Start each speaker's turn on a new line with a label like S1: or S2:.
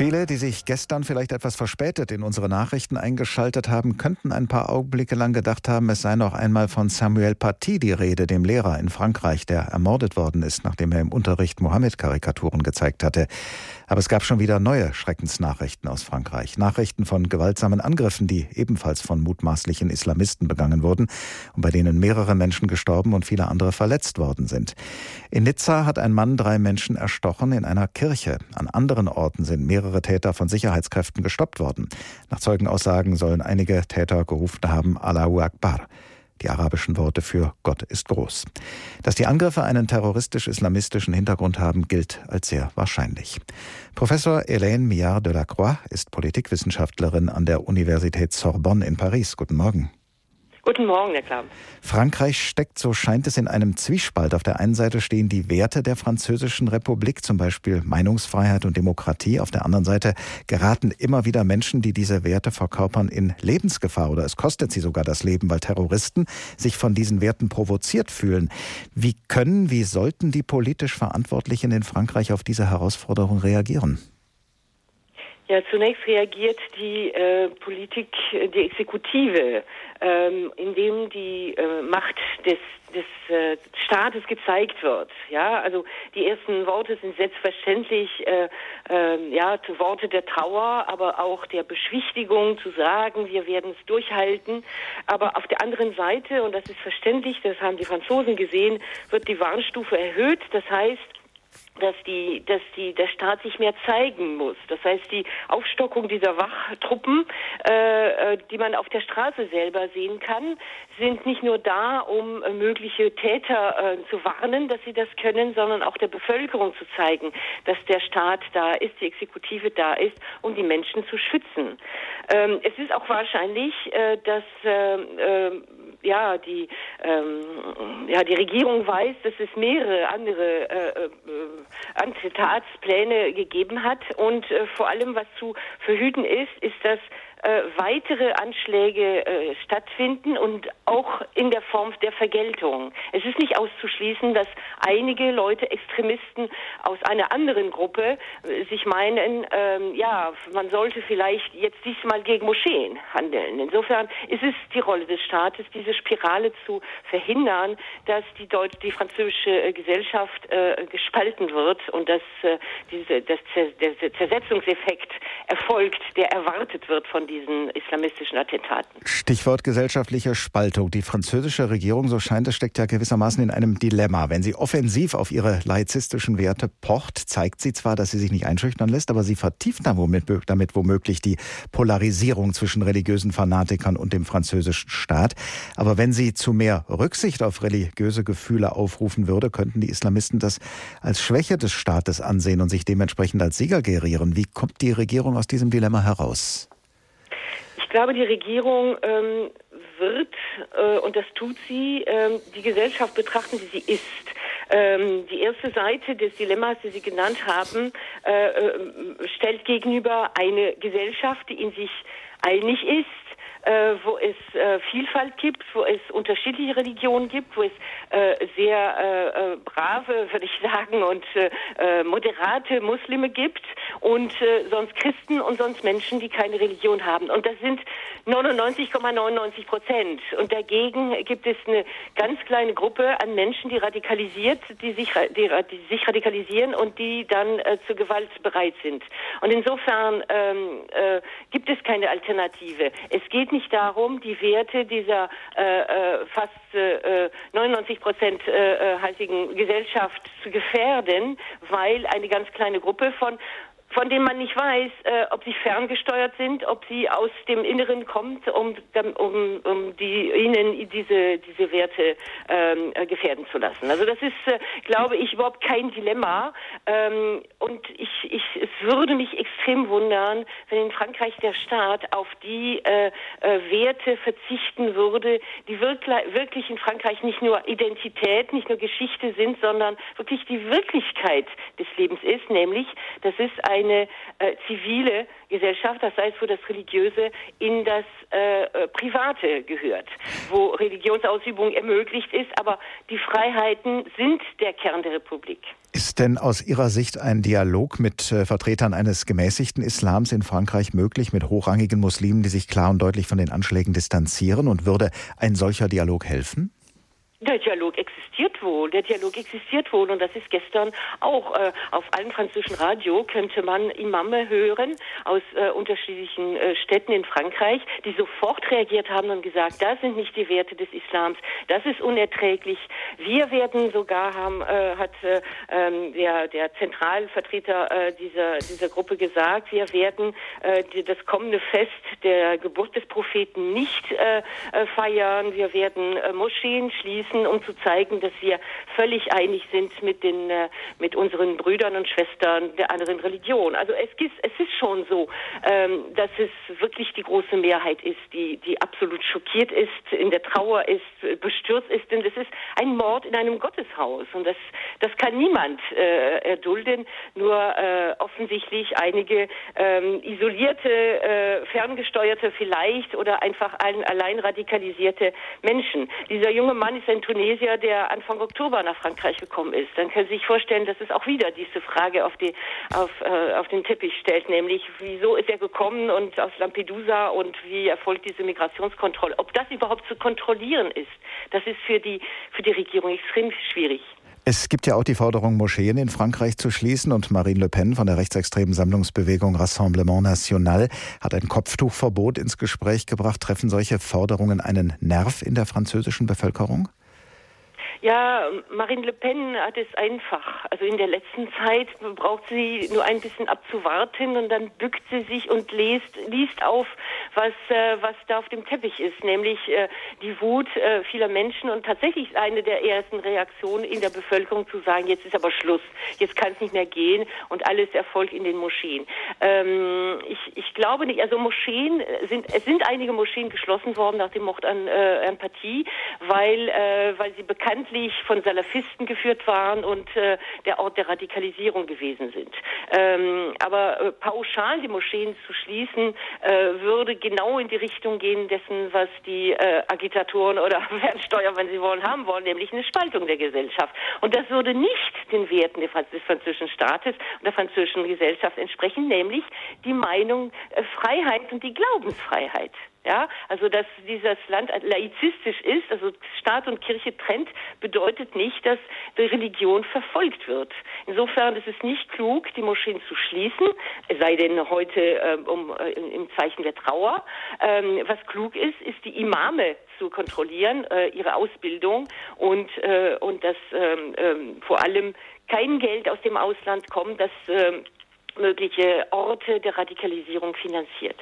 S1: Viele, die sich gestern vielleicht etwas verspätet in unsere Nachrichten eingeschaltet haben, könnten ein paar Augenblicke lang gedacht haben, es sei noch einmal von Samuel Paty die Rede, dem Lehrer in Frankreich, der ermordet worden ist, nachdem er im Unterricht Mohammed-Karikaturen gezeigt hatte. Aber es gab schon wieder neue Schreckensnachrichten aus Frankreich. Nachrichten von gewaltsamen Angriffen, die ebenfalls von mutmaßlichen Islamisten begangen wurden und bei denen mehrere Menschen gestorben und viele andere verletzt worden sind. In Nizza hat ein Mann drei Menschen erstochen in einer Kirche. An anderen Orten sind mehrere Täter von Sicherheitskräften gestoppt worden. Nach Zeugenaussagen sollen einige Täter gerufen haben Allahu Akbar die arabischen Worte für Gott ist groß. Dass die Angriffe einen terroristisch-islamistischen Hintergrund haben, gilt als sehr wahrscheinlich. Professor Hélène Millard de la Croix ist Politikwissenschaftlerin an der Universität Sorbonne in Paris. Guten Morgen.
S2: Guten Morgen, Herr Klamm.
S1: Frankreich steckt, so scheint es, in einem Zwiespalt. Auf der einen Seite stehen die Werte der Französischen Republik, zum Beispiel Meinungsfreiheit und Demokratie. Auf der anderen Seite geraten immer wieder Menschen, die diese Werte verkörpern, in Lebensgefahr oder es kostet sie sogar das Leben, weil Terroristen sich von diesen Werten provoziert fühlen. Wie können, wie sollten die politisch Verantwortlichen in Frankreich auf diese Herausforderung reagieren?
S2: Ja, zunächst reagiert die äh, Politik, die Exekutive, ähm, indem die äh, Macht des, des äh, Staates gezeigt wird. Ja, also die ersten Worte sind selbstverständlich äh, äh, ja Worte der Trauer, aber auch der Beschwichtigung zu sagen, wir werden es durchhalten. Aber auf der anderen Seite, und das ist verständlich, das haben die Franzosen gesehen, wird die Warnstufe erhöht. Das heißt, dass die, dass die, der Staat sich mehr zeigen muss. Das heißt, die Aufstockung dieser Wachtruppen, äh, äh, die man auf der Straße selber sehen kann, sind nicht nur da, um äh, mögliche Täter äh, zu warnen, dass sie das können, sondern auch der Bevölkerung zu zeigen, dass der Staat da ist, die Exekutive da ist, um die Menschen zu schützen. Ähm, es ist auch wahrscheinlich, äh, dass äh, ja die ähm, ja die Regierung weiß, dass es mehrere andere äh, äh, Antitatspläne gegeben hat. Und äh, vor allem was zu verhüten ist, ist, dass äh, weitere Anschläge äh, stattfinden und auch in der Form der Vergeltung. Es ist nicht auszuschließen, dass einige Leute, Extremisten aus einer anderen Gruppe, äh, sich meinen, ähm, ja, man sollte vielleicht jetzt diesmal gegen Moscheen handeln. Insofern ist es die Rolle des Staates, diese Spirale zu verhindern, dass die, Deutsch, die französische äh, Gesellschaft äh, gespalten wird und dass äh, diese, das der Zersetzungseffekt erfolgt, der erwartet wird von diesen islamistischen Attentaten.
S1: Stichwort gesellschaftliche Spaltung. Die französische Regierung, so scheint es, steckt ja gewissermaßen in einem Dilemma. Wenn sie offensiv auf ihre laizistischen Werte pocht, zeigt sie zwar, dass sie sich nicht einschüchtern lässt, aber sie vertieft damit womöglich die Polarisierung zwischen religiösen Fanatikern und dem französischen Staat. Aber wenn sie zu mehr Rücksicht auf religiöse Gefühle aufrufen würde, könnten die Islamisten das als Schwäche des Staates ansehen und sich dementsprechend als Sieger gerieren. Wie kommt die Regierung aus diesem Dilemma heraus?
S2: Ich glaube, die Regierung ähm, wird, äh, und das tut sie, ähm, die Gesellschaft betrachten, wie sie ist. Ähm, die erste Seite des Dilemmas, die Sie genannt haben, äh, äh, stellt gegenüber eine Gesellschaft, die in sich einig ist, äh, wo es äh, Vielfalt gibt, wo es unterschiedliche Religionen gibt, wo es äh, sehr äh, äh brave, würde ich sagen, und äh, moderate Muslime gibt und sonst Christen und sonst Menschen, die keine Religion haben. Und das sind 99,99 Prozent. Und dagegen gibt es eine ganz kleine Gruppe an Menschen, die radikalisiert, die sich, die, die sich radikalisieren und die dann zur Gewalt bereit sind. Und insofern ähm, äh, gibt es keine Alternative. Es geht geht nicht darum, die Werte dieser äh, äh fast äh, 99 äh, Prozent äh, äh, haltigen Gesellschaft zu gefährden, weil eine ganz kleine Gruppe von von denen man nicht weiß, äh, ob sie ferngesteuert sind, ob sie aus dem Inneren kommt, um, um, um die, ihnen diese, diese Werte ähm, äh, gefährden zu lassen. Also das ist, äh, glaube ich, überhaupt kein Dilemma. Ähm, und ich, ich, es würde mich extrem wundern, wenn in Frankreich der Staat auf die äh, äh, Werte verzichten würde, die wirklich, wirklich in Frankreich nicht nur Identität, nicht nur Geschichte sind, sondern wirklich die Wirklichkeit des Lebens ist, nämlich, das ist ein eine äh, zivile Gesellschaft, das heißt, wo das Religiöse in das äh, äh, Private gehört, wo Religionsausübung ermöglicht ist, aber die Freiheiten sind der Kern der Republik.
S1: Ist denn aus Ihrer Sicht ein Dialog mit äh, Vertretern eines gemäßigten Islams in Frankreich möglich, mit hochrangigen Muslimen, die sich klar und deutlich von den Anschlägen distanzieren? Und würde ein solcher Dialog helfen?
S2: Der Dialog existiert wohl, der Dialog existiert wohl. Und das ist gestern auch äh, auf allen französischen Radio könnte man Imame hören aus äh, unterschiedlichen äh, Städten in Frankreich, die sofort reagiert haben und gesagt, das sind nicht die Werte des Islams, das ist unerträglich. Wir werden sogar haben, äh, hat äh, ähm, der, der Zentralvertreter äh, dieser, dieser Gruppe gesagt, wir werden äh, die, das kommende Fest der Geburt des Propheten nicht äh, äh, feiern, wir werden äh, Moscheen schließen müssen, um zu zeigen, dass wir völlig einig sind mit den äh, mit unseren Brüdern und Schwestern der anderen Religion. Also es ist es ist schon so, ähm, dass es wirklich die große Mehrheit ist, die die absolut schockiert ist, in der Trauer ist, bestürzt ist, denn das ist ein Mord in einem Gotteshaus und das das kann niemand äh, erdulden. Nur äh, offensichtlich einige ähm, isolierte, äh, ferngesteuerte vielleicht oder einfach ein, allein radikalisierte Menschen. Dieser junge Mann ist ein ein Tunesier, der Anfang Oktober nach Frankreich gekommen ist, dann können Sie sich vorstellen, dass es auch wieder diese Frage auf, die, auf, äh, auf den Teppich stellt, nämlich wieso ist er gekommen und aus Lampedusa und wie erfolgt diese Migrationskontrolle. Ob das überhaupt zu kontrollieren ist, das ist für die, für die Regierung extrem schwierig.
S1: Es gibt ja auch die Forderung, Moscheen in Frankreich zu schließen und Marine Le Pen von der rechtsextremen Sammlungsbewegung Rassemblement National hat ein Kopftuchverbot ins Gespräch gebracht. Treffen solche Forderungen einen Nerv in der französischen Bevölkerung?
S2: Ja, Marine Le Pen hat es einfach. Also in der letzten Zeit braucht sie nur ein bisschen abzuwarten und dann bückt sie sich und liest, liest auf, was, äh, was da auf dem Teppich ist, nämlich äh, die Wut äh, vieler Menschen und tatsächlich eine der ersten Reaktionen in der Bevölkerung zu sagen, jetzt ist aber Schluss, jetzt kann es nicht mehr gehen und alles erfolgt in den Moscheen. Ähm, ich, ich glaube nicht, also Moscheen sind, es sind einige Moscheen geschlossen worden nach dem Mord an äh, Empathie, weil, äh, weil sie bekannt hauptsächlich von Salafisten geführt waren und äh, der Ort der Radikalisierung gewesen sind. Ähm, aber äh, pauschal die Moscheen zu schließen, äh, würde genau in die Richtung gehen dessen, was die äh, Agitatoren oder Fernsteuer, wenn sie wollen, haben wollen, nämlich eine Spaltung der Gesellschaft. Und das würde nicht den Werten des französischen Staates und der französischen Gesellschaft entsprechen, nämlich die Meinung äh, Freiheit und die Glaubensfreiheit. Ja, also dass dieses Land laizistisch ist, also Staat und Kirche trennt, bedeutet nicht, dass die Religion verfolgt wird. Insofern ist es nicht klug, die Moscheen zu schließen, sei denn heute äh, um, äh, im Zeichen der Trauer. Ähm, was klug ist, ist die Imame zu kontrollieren, äh, ihre Ausbildung und, äh, und dass ähm, ähm, vor allem kein Geld aus dem Ausland kommt, das ähm, mögliche Orte der Radikalisierung finanziert.